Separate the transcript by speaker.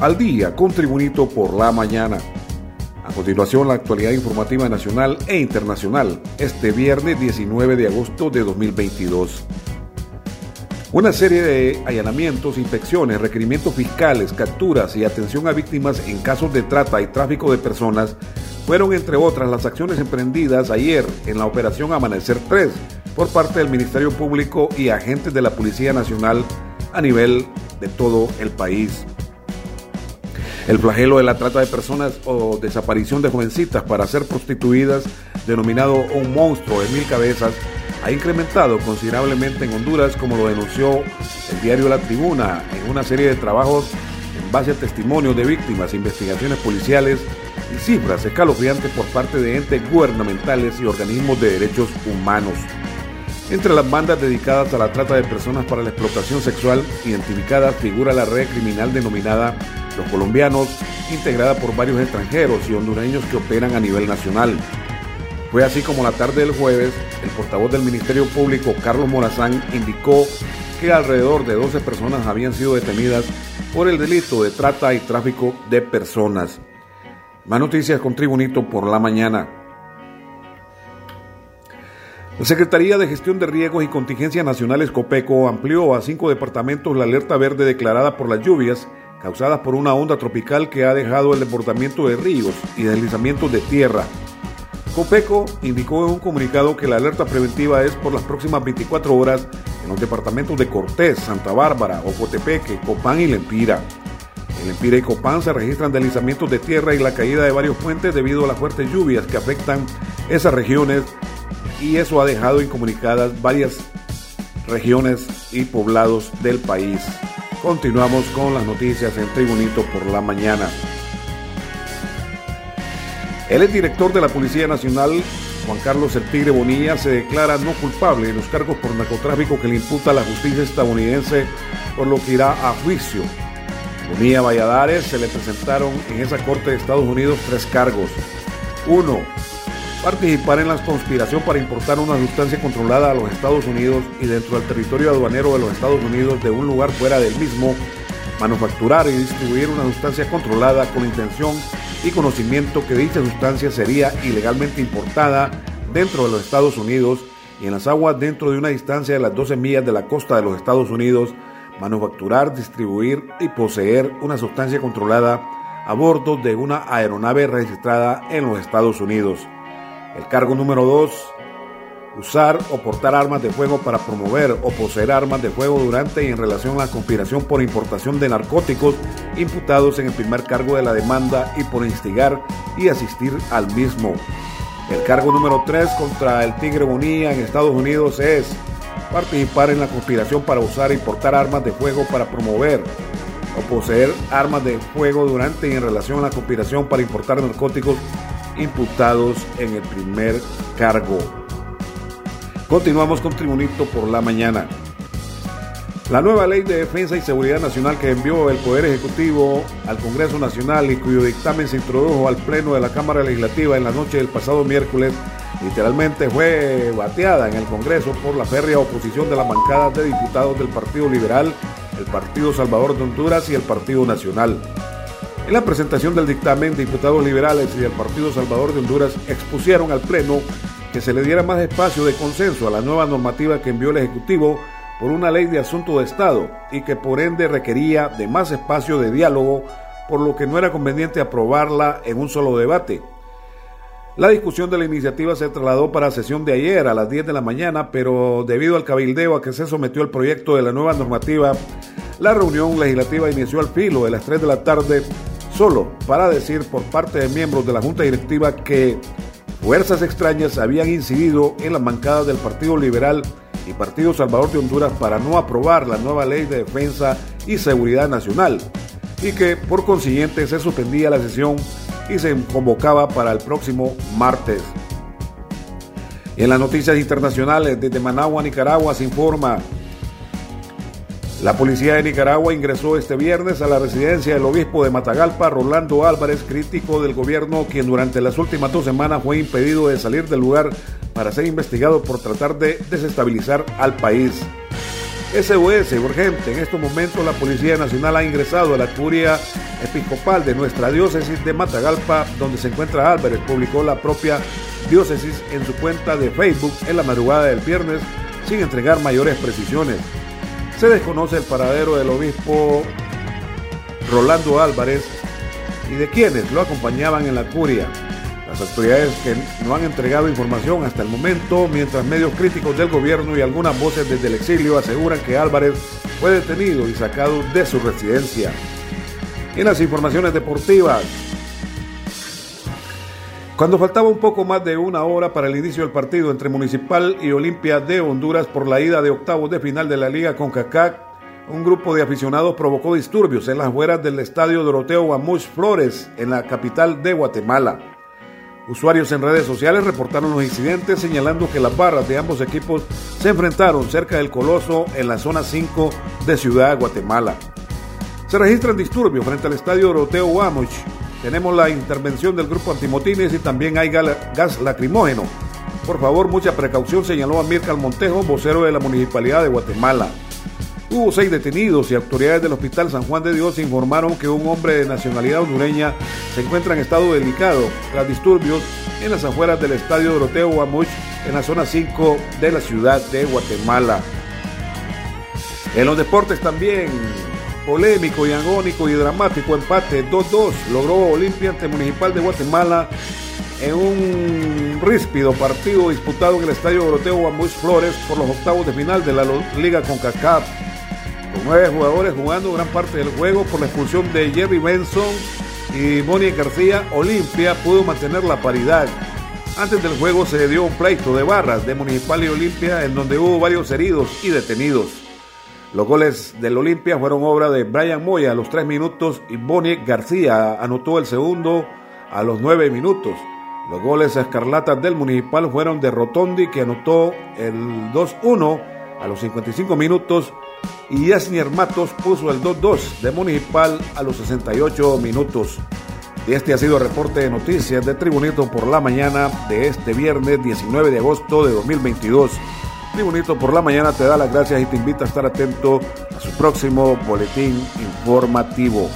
Speaker 1: al día con Tribunito por la mañana. A continuación, la actualidad informativa nacional e internacional, este viernes 19 de agosto de 2022. Una serie de allanamientos, inspecciones, requerimientos fiscales, capturas y atención a víctimas en casos de trata y tráfico de personas fueron, entre otras, las acciones emprendidas ayer en la Operación Amanecer 3 por parte del Ministerio Público y agentes de la Policía Nacional a nivel de todo el país. El flagelo de la trata de personas o desaparición de jovencitas para ser prostituidas, denominado un monstruo de mil cabezas, ha incrementado considerablemente en Honduras, como lo denunció el diario La Tribuna en una serie de trabajos en base a testimonios de víctimas, investigaciones policiales y cifras escalofriantes por parte de entes gubernamentales y organismos de derechos humanos. Entre las bandas dedicadas a la trata de personas para la explotación sexual identificada figura la red criminal denominada Colombianos, integrada por varios extranjeros y hondureños que operan a nivel nacional. Fue así como la tarde del jueves, el portavoz del Ministerio Público, Carlos Morazán, indicó que alrededor de 12 personas habían sido detenidas por el delito de trata y tráfico de personas. Más noticias con Tribunito por la mañana. La Secretaría de Gestión de Riesgos y Contingencias Nacionales COPECO amplió a cinco departamentos la alerta verde declarada por las lluvias causadas por una onda tropical que ha dejado el desbordamiento de ríos y deslizamientos de tierra. COPECO indicó en un comunicado que la alerta preventiva es por las próximas 24 horas en los departamentos de Cortés, Santa Bárbara, Ocotepeque, Copán y Lempira. En Lempira y Copán se registran deslizamientos de tierra y la caída de varios puentes debido a las fuertes lluvias que afectan esas regiones y eso ha dejado incomunicadas varias regiones y poblados del país. Continuamos con las noticias en Tribunito por la mañana. El director de la Policía Nacional, Juan Carlos El Tigre Bonilla, se declara no culpable de los cargos por narcotráfico que le imputa la justicia estadounidense, por lo que irá a juicio. Bonilla Valladares se le presentaron en esa corte de Estados Unidos tres cargos. Uno, participar en la conspiración para importar una sustancia controlada a los Estados Unidos y dentro del territorio aduanero de los Estados Unidos de un lugar fuera del mismo, manufacturar y distribuir una sustancia controlada con intención y conocimiento que dicha sustancia sería ilegalmente importada dentro de los Estados Unidos y en las aguas dentro de una distancia de las 12 millas de la costa de los Estados Unidos, manufacturar, distribuir y poseer una sustancia controlada a bordo de una aeronave registrada en los Estados Unidos. El cargo número 2 usar o portar armas de fuego para promover o poseer armas de fuego durante y en relación a la conspiración por importación de narcóticos imputados en el primer cargo de la demanda y por instigar y asistir al mismo. El cargo número 3 contra el Tigre Bonilla en Estados Unidos es participar en la conspiración para usar y portar armas de fuego para promover o poseer armas de fuego durante y en relación a la conspiración para importar narcóticos imputados en el primer cargo. Continuamos con Tribunito por la mañana. La nueva ley de defensa y seguridad nacional que envió el Poder Ejecutivo al Congreso Nacional y cuyo dictamen se introdujo al Pleno de la Cámara Legislativa en la noche del pasado miércoles, literalmente fue bateada en el Congreso por la férrea oposición de las bancadas de diputados del Partido Liberal, el Partido Salvador de Honduras y el Partido Nacional. En la presentación del dictamen, diputados liberales y del Partido Salvador de Honduras expusieron al Pleno que se le diera más espacio de consenso a la nueva normativa que envió el Ejecutivo por una ley de asunto de Estado y que por ende requería de más espacio de diálogo, por lo que no era conveniente aprobarla en un solo debate. La discusión de la iniciativa se trasladó para sesión de ayer a las 10 de la mañana, pero debido al cabildeo a que se sometió el proyecto de la nueva normativa, la reunión legislativa inició al filo de las 3 de la tarde, solo para decir por parte de miembros de la Junta Directiva que fuerzas extrañas habían incidido en las bancadas del Partido Liberal y Partido Salvador de Honduras para no aprobar la nueva ley de defensa y seguridad nacional y que por consiguiente se suspendía la sesión y se convocaba para el próximo martes. En las noticias internacionales desde Managua, Nicaragua, se informa la policía de Nicaragua ingresó este viernes a la residencia del obispo de Matagalpa, Rolando Álvarez, crítico del gobierno, quien durante las últimas dos semanas fue impedido de salir del lugar para ser investigado por tratar de desestabilizar al país. SOS, urgente. En estos momentos la Policía Nacional ha ingresado a la curia episcopal de nuestra diócesis de Matagalpa, donde se encuentra Álvarez. Publicó la propia diócesis en su cuenta de Facebook en la madrugada del viernes, sin entregar mayores precisiones. Se desconoce el paradero del obispo Rolando Álvarez y de quienes lo acompañaban en la curia. Las autoridades que no han entregado información hasta el momento, mientras medios críticos del gobierno y algunas voces desde el exilio aseguran que Álvarez fue detenido y sacado de su residencia. En las informaciones deportivas, cuando faltaba un poco más de una hora para el inicio del partido entre Municipal y Olimpia de Honduras por la ida de octavos de final de la Liga con CACAC, un grupo de aficionados provocó disturbios en las afueras del estadio Doroteo Guamuch Flores, en la capital de Guatemala. Usuarios en redes sociales reportaron los incidentes señalando que las barras de ambos equipos se enfrentaron cerca del Coloso en la zona 5 de Ciudad Guatemala. Se registran disturbios frente al estadio Doroteo Guamuch. Tenemos la intervención del grupo antimotines y también hay gas lacrimógeno. Por favor, mucha precaución, señaló Amílcar Montejo, vocero de la Municipalidad de Guatemala. Hubo seis detenidos y autoridades del Hospital San Juan de Dios informaron que un hombre de nacionalidad hondureña se encuentra en estado delicado tras disturbios en las afueras del estadio Doroteo Guamuch en la zona 5 de la ciudad de Guatemala. En los deportes también, polémico y agónico y dramático empate 2-2 logró Olimpia ante Municipal de Guatemala en un ríspido partido disputado en el estadio Doroteo Guamuch Flores por los octavos de final de la Liga CONCACAF con nueve jugadores jugando gran parte del juego por la expulsión de Jerry Benson y Bonnie García, Olimpia pudo mantener la paridad. Antes del juego se dio un pleito de barras de Municipal y Olimpia en donde hubo varios heridos y detenidos. Los goles del Olimpia fueron obra de Brian Moya a los tres minutos y Bonnie García anotó el segundo a los nueve minutos. Los goles escarlatas del Municipal fueron de Rotondi que anotó el 2-1 a los 55 minutos y Yasnier Matos puso el 2-2 de Municipal a los 68 minutos. Y este ha sido el reporte de noticias de Tribunito por la mañana de este viernes 19 de agosto de 2022. Tribunito por la mañana te da las gracias y te invita a estar atento a su próximo boletín informativo.